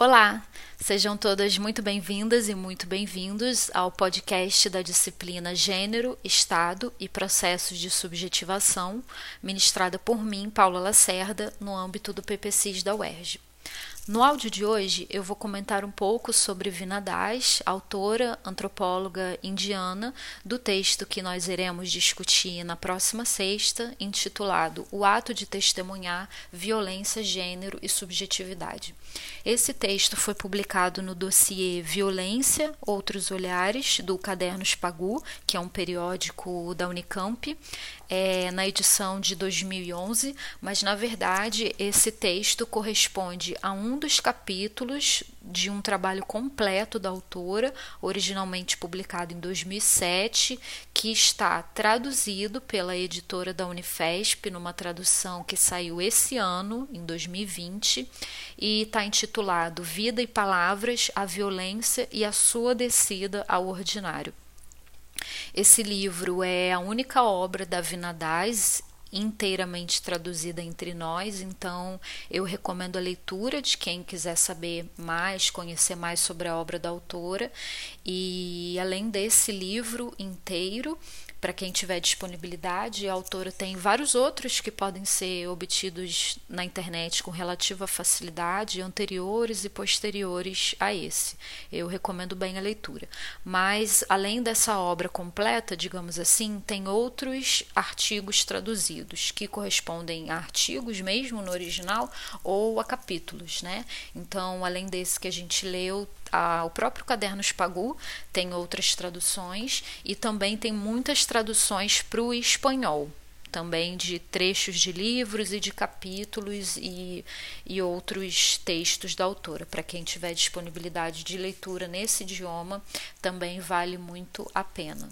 Olá, sejam todas muito bem-vindas e muito bem-vindos ao podcast da disciplina Gênero, Estado e Processos de Subjetivação, ministrada por mim, Paula Lacerda, no âmbito do PPCIS da UERJ. No áudio de hoje, eu vou comentar um pouco sobre Vina Das, autora, antropóloga indiana, do texto que nós iremos discutir na próxima sexta, intitulado O Ato de Testemunhar Violência, Gênero e Subjetividade. Esse texto foi publicado no dossiê Violência, Outros Olhares, do Cadernos Pagu, que é um periódico da Unicamp, é, na edição de 2011, mas na verdade esse texto corresponde a um dos capítulos de um trabalho completo da autora, originalmente publicado em 2007, que está traduzido pela editora da Unifesp, numa tradução que saiu esse ano, em 2020, e está intitulado Vida e Palavras, a Violência e a Sua Descida ao Ordinário. Esse livro é a única obra da Vinadaz inteiramente traduzida entre nós, então eu recomendo a leitura de quem quiser saber mais, conhecer mais sobre a obra da autora. E além desse livro inteiro, para quem tiver disponibilidade. A autora tem vários outros que podem ser obtidos na internet com relativa facilidade, anteriores e posteriores a esse. Eu recomendo bem a leitura. Mas, além dessa obra completa, digamos assim, tem outros artigos traduzidos que correspondem a artigos mesmo no original ou a capítulos, né? Então, além desse que a gente leu, a, o próprio caderno Spagu tem outras traduções e também tem muitas traduções para o espanhol também de trechos de livros e de capítulos e, e outros textos da autora. Para quem tiver disponibilidade de leitura nesse idioma, também vale muito a pena.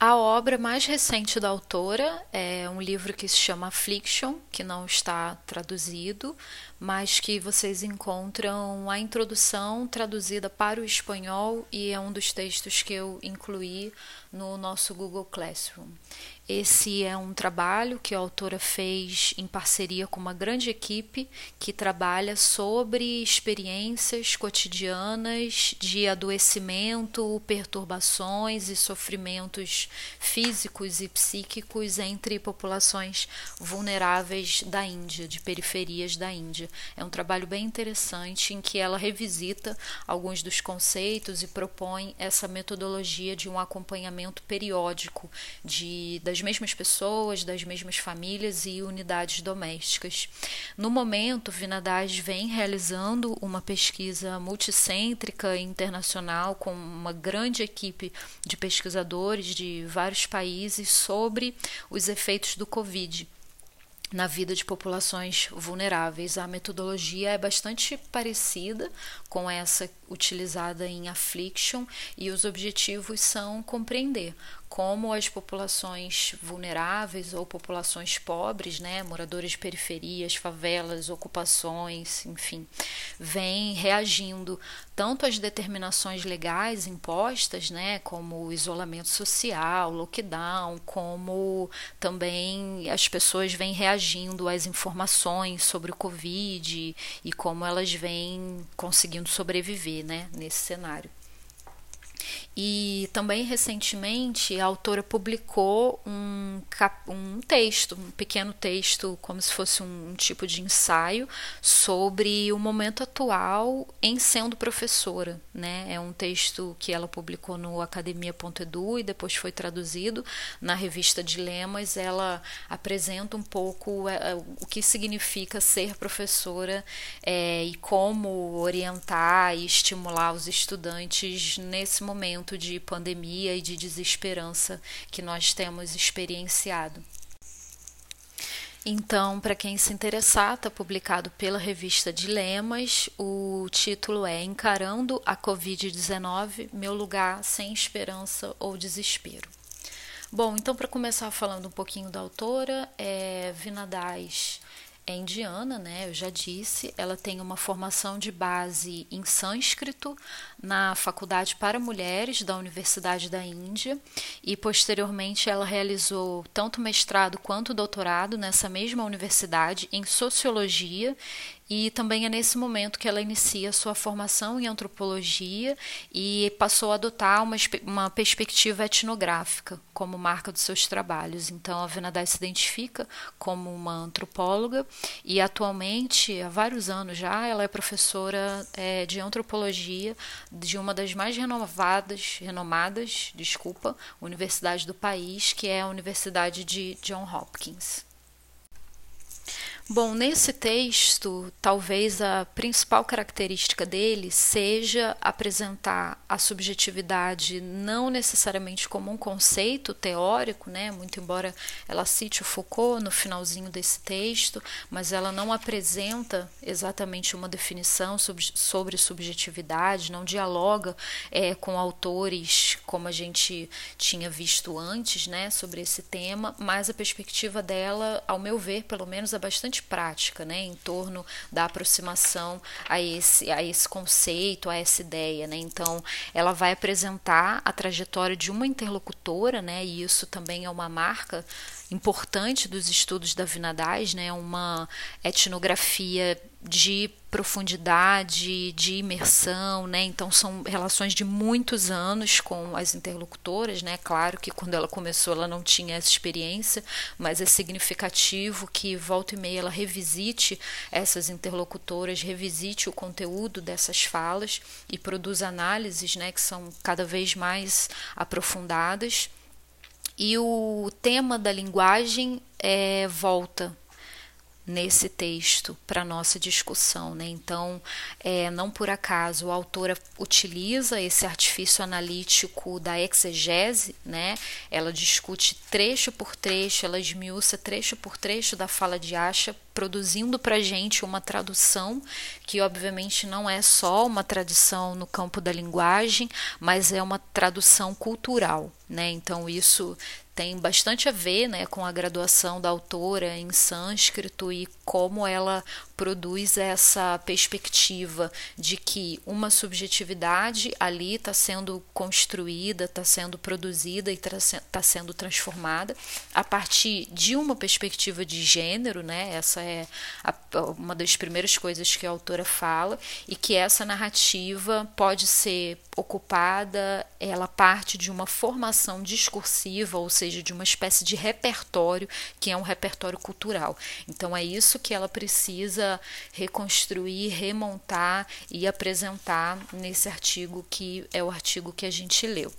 A obra mais recente da autora é um livro que se chama Affliction, que não está traduzido, mas que vocês encontram a introdução traduzida para o espanhol e é um dos textos que eu incluí no nosso Google Classroom. Esse é um trabalho que a autora fez em parceria com uma grande equipe que trabalha sobre experiências cotidianas de adoecimento, perturbações e sofrimentos físicos e psíquicos entre populações vulneráveis da Índia, de periferias da Índia. É um trabalho bem interessante em que ela revisita alguns dos conceitos e propõe essa metodologia de um acompanhamento periódico de das das mesmas pessoas, das mesmas famílias e unidades domésticas. No momento, Vinadaz vem realizando uma pesquisa multicêntrica internacional com uma grande equipe de pesquisadores de vários países sobre os efeitos do Covid na vida de populações vulneráveis. A metodologia é bastante parecida com essa utilizada em Affliction e os objetivos são compreender como as populações vulneráveis ou populações pobres, né, moradores de periferias, favelas, ocupações, enfim, vêm reagindo tanto às determinações legais impostas, né, como isolamento social, lockdown, como também as pessoas vêm reagindo às informações sobre o Covid e como elas vêm conseguindo sobreviver, né, nesse cenário. E também recentemente a autora publicou um, um texto, um pequeno texto, como se fosse um, um tipo de ensaio, sobre o momento atual em sendo professora. Né? É um texto que ela publicou no academia.edu e depois foi traduzido na revista Dilemas. Ela apresenta um pouco é, é, o que significa ser professora é, e como orientar e estimular os estudantes nesse momento momento de pandemia e de desesperança que nós temos experienciado. Então, para quem se interessar, está publicado pela revista Dilemas. O título é Encarando a Covid-19: Meu lugar sem esperança ou desespero. Bom, então, para começar falando um pouquinho da autora, é, Vinadaz é indiana, né? Eu já disse. Ela tem uma formação de base em sânscrito na Faculdade para Mulheres da Universidade da Índia e posteriormente ela realizou tanto mestrado quanto doutorado nessa mesma universidade em sociologia e também é nesse momento que ela inicia sua formação em antropologia e passou a adotar uma, uma perspectiva etnográfica como marca dos seus trabalhos. Então, a Venadai se identifica como uma antropóloga e atualmente, há vários anos já, ela é professora é, de antropologia de uma das mais renovadas, renomadas, desculpa, universidades do país, que é a Universidade de John Hopkins. Bom, nesse texto, talvez a principal característica dele seja apresentar a subjetividade não necessariamente como um conceito teórico, né? Muito embora ela cite o Foucault no finalzinho desse texto, mas ela não apresenta exatamente uma definição sobre subjetividade, não dialoga é, com autores como a gente tinha visto antes, né? Sobre esse tema, mas a perspectiva dela, ao meu ver, pelo menos, é bastante bastante prática, né, em torno da aproximação a esse, a esse conceito, a essa ideia, né. Então, ela vai apresentar a trajetória de uma interlocutora, né, e isso também é uma marca importante dos estudos da Vinadais, né, uma etnografia de profundidade, de imersão, né? Então são relações de muitos anos com as interlocutoras, né? Claro que quando ela começou ela não tinha essa experiência, mas é significativo que volta e meia ela revisite essas interlocutoras, revisite o conteúdo dessas falas e produza análises, né, que são cada vez mais aprofundadas. E o tema da linguagem é, volta nesse texto para nossa discussão, né? Então, é, não por acaso a autora utiliza esse artifício analítico da exegese, né? Ela discute trecho por trecho, ela esmiuça trecho por trecho da fala de Asha, produzindo para gente uma tradução que obviamente não é só uma tradução no campo da linguagem, mas é uma tradução cultural, né? Então isso tem bastante a ver né, com a graduação da autora em sânscrito e como ela produz essa perspectiva de que uma subjetividade ali está sendo construída, está sendo produzida e está tá sendo transformada a partir de uma perspectiva de gênero, né? Essa é a, uma das primeiras coisas que a autora fala e que essa narrativa pode ser ocupada, ela parte de uma formação discursiva, ou seja, de uma espécie de repertório que é um repertório cultural. Então é isso que ela precisa reconstruir, remontar e apresentar nesse artigo que é o artigo que a gente leu.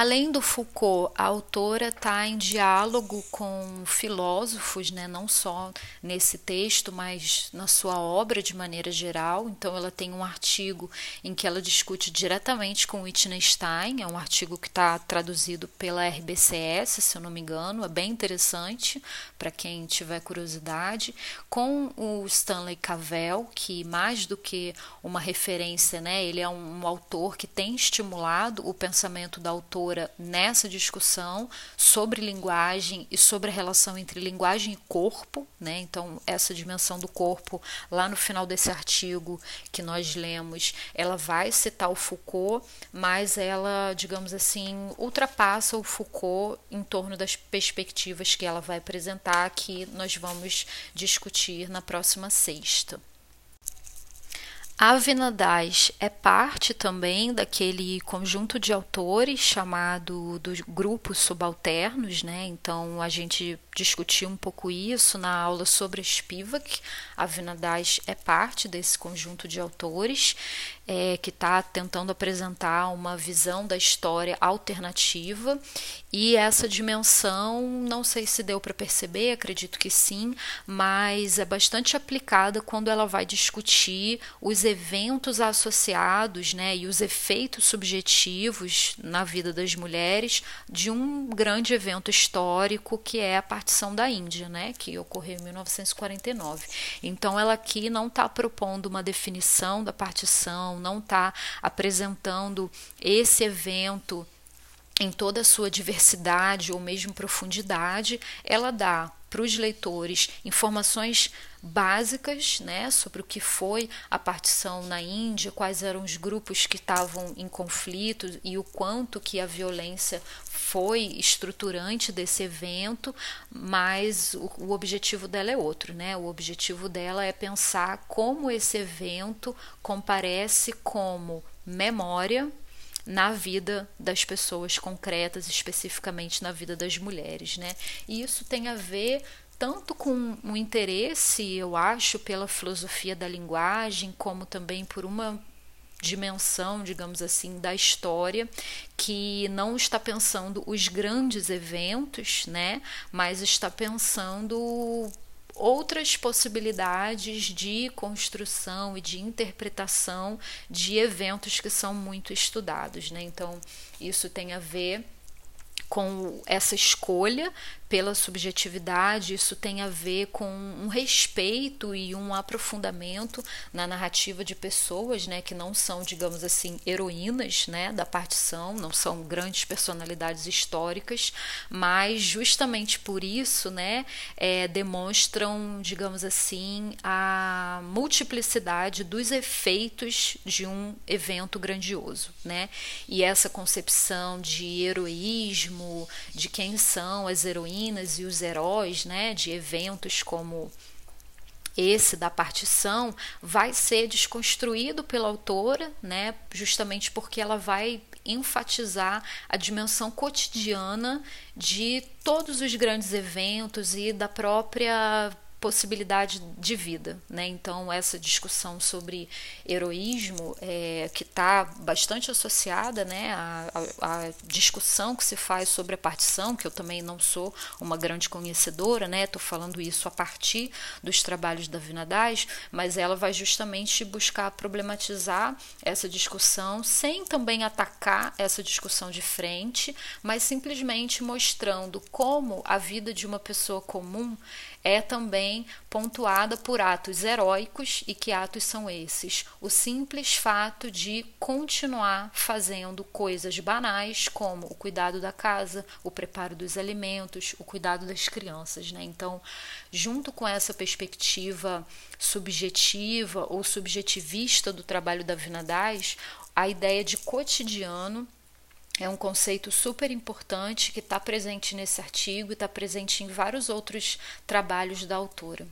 Além do Foucault, a autora está em diálogo com filósofos, né, não só nesse texto, mas na sua obra de maneira geral. Então, ela tem um artigo em que ela discute diretamente com Wittgenstein, é um artigo que está traduzido pela RBCS, se eu não me engano, é bem interessante para quem tiver curiosidade. Com o Stanley Cavell, que mais do que uma referência, né, ele é um, um autor que tem estimulado o pensamento da autora autora nessa discussão sobre linguagem e sobre a relação entre linguagem e corpo, né? Então, essa dimensão do corpo, lá no final desse artigo que nós lemos, ela vai citar o Foucault, mas ela, digamos assim, ultrapassa o Foucault em torno das perspectivas que ela vai apresentar, que nós vamos discutir na próxima sexta. A Vinadais é parte também daquele conjunto de autores chamado dos grupos subalternos, né? Então a gente discutiu um pouco isso na aula sobre Spivak. A Vinadais é parte desse conjunto de autores é, que está tentando apresentar uma visão da história alternativa e essa dimensão, não sei se deu para perceber, acredito que sim, mas é bastante aplicada quando ela vai discutir os eventos associados né, e os efeitos subjetivos na vida das mulheres de um grande evento histórico que é a partição da Índia, né, que ocorreu em 1949. Então, ela aqui não está propondo uma definição da partição não está apresentando esse evento em toda a sua diversidade ou mesmo profundidade, ela dá para os leitores informações básicas né, sobre o que foi a partição na Índia, quais eram os grupos que estavam em conflito e o quanto que a violência foi estruturante desse evento, mas o, o objetivo dela é outro, né? O objetivo dela é pensar como esse evento comparece como memória na vida das pessoas concretas, especificamente na vida das mulheres, né? E isso tem a ver tanto com o interesse, eu acho, pela filosofia da linguagem, como também por uma dimensão, digamos assim, da história que não está pensando os grandes eventos, né, mas está pensando outras possibilidades de construção e de interpretação de eventos que são muito estudados, né? Então, isso tem a ver com essa escolha pela subjetividade, isso tem a ver com um respeito e um aprofundamento na narrativa de pessoas, né, que não são, digamos assim, heroínas, né, da partição, não são grandes personalidades históricas, mas justamente por isso, né, é, demonstram, digamos assim, a multiplicidade dos efeitos de um evento grandioso, né, e essa concepção de heroísmo, de quem são as heroínas heroínas e os heróis né, de eventos como esse da partição vai ser desconstruído pela autora, né, justamente porque ela vai enfatizar a dimensão cotidiana de todos os grandes eventos e da própria possibilidade de vida, né? Então essa discussão sobre heroísmo é, que está bastante associada, né, à, à, discussão que se faz sobre a partição, que eu também não sou uma grande conhecedora, né? Estou falando isso a partir dos trabalhos da Vinadaz, mas ela vai justamente buscar problematizar essa discussão sem também atacar essa discussão de frente, mas simplesmente mostrando como a vida de uma pessoa comum é também pontuada por atos heróicos e que atos são esses? O simples fato de continuar fazendo coisas banais como o cuidado da casa, o preparo dos alimentos, o cuidado das crianças, né? Então, junto com essa perspectiva subjetiva ou subjetivista do trabalho da Vinadaz, a ideia de cotidiano é um conceito super importante que está presente nesse artigo e está presente em vários outros trabalhos da autora.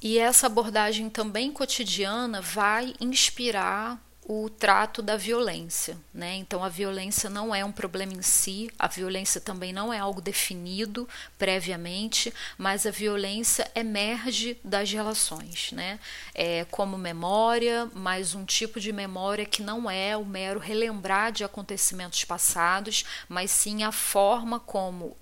E essa abordagem também cotidiana vai inspirar o trato da violência, né? Então a violência não é um problema em si, a violência também não é algo definido previamente, mas a violência emerge das relações, né? É como memória, mas um tipo de memória que não é o mero relembrar de acontecimentos passados, mas sim a forma como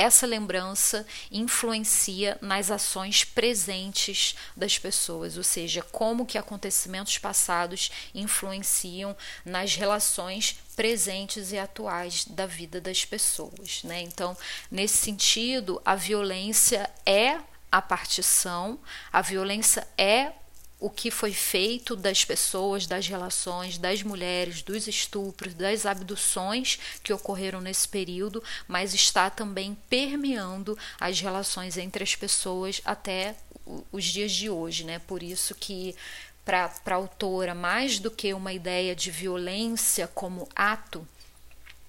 essa lembrança influencia nas ações presentes das pessoas, ou seja, como que acontecimentos passados influenciam nas relações presentes e atuais da vida das pessoas, né? Então, nesse sentido, a violência é a partição, a violência é o que foi feito das pessoas, das relações, das mulheres, dos estupros, das abduções que ocorreram nesse período, mas está também permeando as relações entre as pessoas até os dias de hoje, né? Por isso que para a autora, mais do que uma ideia de violência como ato,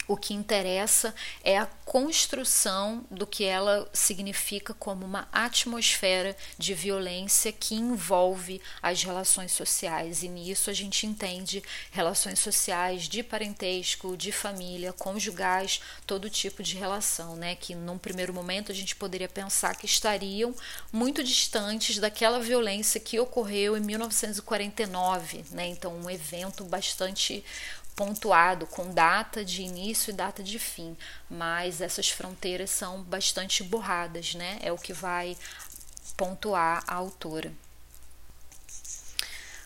o que interessa é a construção do que ela significa como uma atmosfera de violência que envolve as relações sociais. E nisso a gente entende relações sociais de parentesco, de família, conjugais, todo tipo de relação, né? Que num primeiro momento a gente poderia pensar que estariam muito distantes daquela violência que ocorreu em 1949, né? Então, um evento bastante pontuado com data de início e data de fim, mas essas fronteiras são bastante borradas, né? É o que vai pontuar a autora.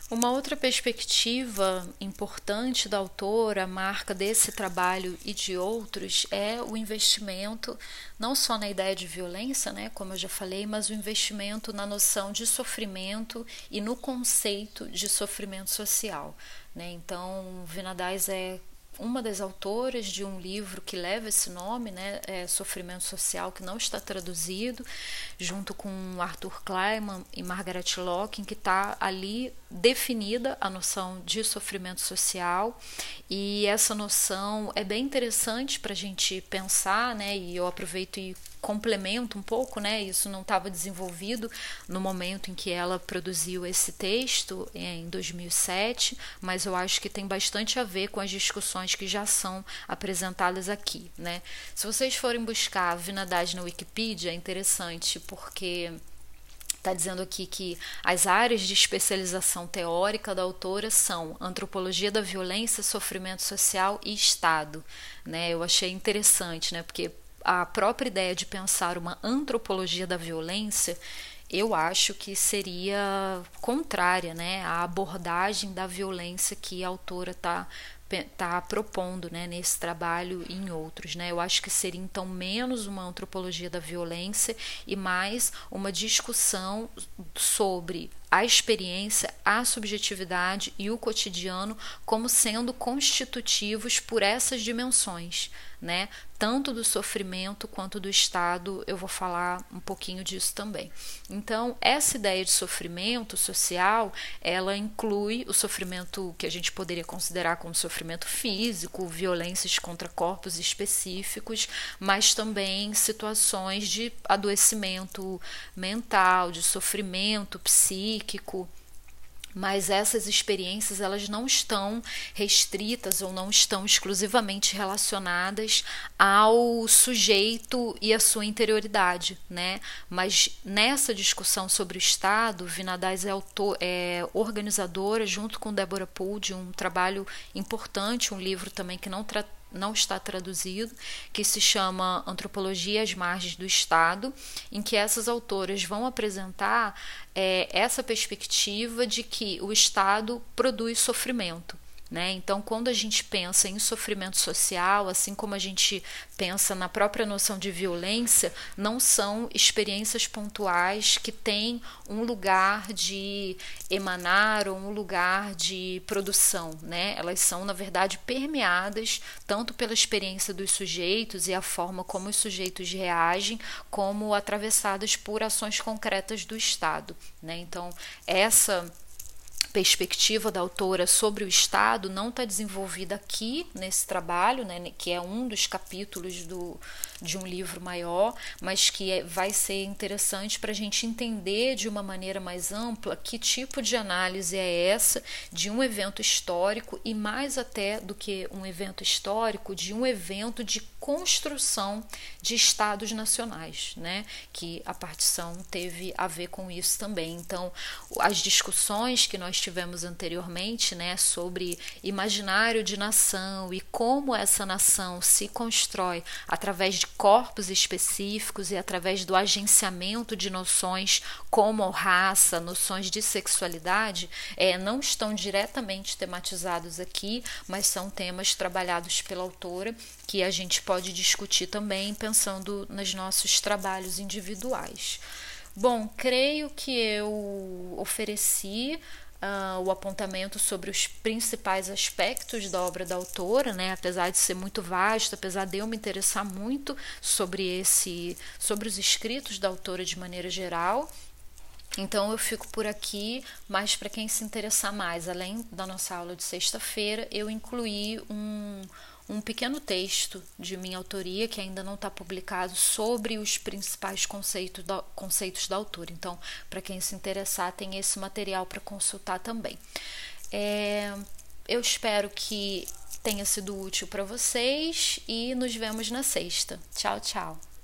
Uma outra perspectiva importante da autora, marca desse trabalho e de outros, é o investimento não só na ideia de violência, né, como eu já falei, mas o investimento na noção de sofrimento e no conceito de sofrimento social. Né? Então, Vinadais é uma das autoras de um livro que leva esse nome, né, é Sofrimento Social, que não está traduzido, junto com Arthur Kleiman e Margaret Lock, em que está ali definida a noção de sofrimento social e essa noção é bem interessante para a gente pensar, né? E eu aproveito e complemento um pouco, né? Isso não estava desenvolvido no momento em que ela produziu esse texto em 2007, mas eu acho que tem bastante a ver com as discussões que já são apresentadas aqui, né? Se vocês forem buscar a Vinadade na Wikipedia, é interessante porque está dizendo aqui que as áreas de especialização teórica da autora são antropologia da violência, sofrimento social e Estado. Né? Eu achei interessante, né? porque a própria ideia de pensar uma antropologia da violência eu acho que seria contrária né, à abordagem da violência que a autora está está propondo né, nesse trabalho e em outros. Né? Eu acho que seria então menos uma antropologia da violência e mais uma discussão sobre a experiência, a subjetividade e o cotidiano como sendo constitutivos por essas dimensões, né? Tanto do sofrimento quanto do estado, eu vou falar um pouquinho disso também. Então, essa ideia de sofrimento social, ela inclui o sofrimento que a gente poderia considerar como sofrimento físico, violências contra corpos específicos, mas também situações de adoecimento mental, de sofrimento psíquico psíquico, mas essas experiências elas não estão restritas ou não estão exclusivamente relacionadas ao sujeito e à sua interioridade, né? Mas nessa discussão sobre o Estado, Vinadais é, autor, é organizadora junto com Débora Poole de um trabalho importante, um livro também que não trata não está traduzido, que se chama Antropologia às Margens do Estado, em que essas autoras vão apresentar é, essa perspectiva de que o Estado produz sofrimento. Né? Então, quando a gente pensa em sofrimento social, assim como a gente pensa na própria noção de violência, não são experiências pontuais que têm um lugar de emanar ou um lugar de produção. Né? Elas são, na verdade, permeadas tanto pela experiência dos sujeitos e a forma como os sujeitos reagem, como atravessadas por ações concretas do Estado. Né? Então, essa perspectiva da autora sobre o Estado não está desenvolvida aqui nesse trabalho, né, que é um dos capítulos do, de um livro maior, mas que é, vai ser interessante para a gente entender de uma maneira mais ampla que tipo de análise é essa de um evento histórico e mais até do que um evento histórico, de um evento de construção de estados nacionais, né? Que a partição teve a ver com isso também. Então, as discussões que nós tivemos anteriormente, né, sobre imaginário de nação e como essa nação se constrói através de corpos específicos e através do agenciamento de noções como raça, noções de sexualidade, é, não estão diretamente tematizados aqui, mas são temas trabalhados pela autora que a gente pode discutir também pensando nos nossos trabalhos individuais. Bom, creio que eu ofereci uh, o apontamento sobre os principais aspectos da obra da autora, né? apesar de ser muito vasto, apesar de eu me interessar muito sobre esse, sobre os escritos da autora de maneira geral. Então eu fico por aqui, mas para quem se interessar mais, além da nossa aula de sexta-feira, eu incluí um um pequeno texto de minha autoria que ainda não está publicado sobre os principais conceitos da, conceitos da autora. Então, para quem se interessar, tem esse material para consultar também. É, eu espero que tenha sido útil para vocês e nos vemos na sexta. Tchau, tchau.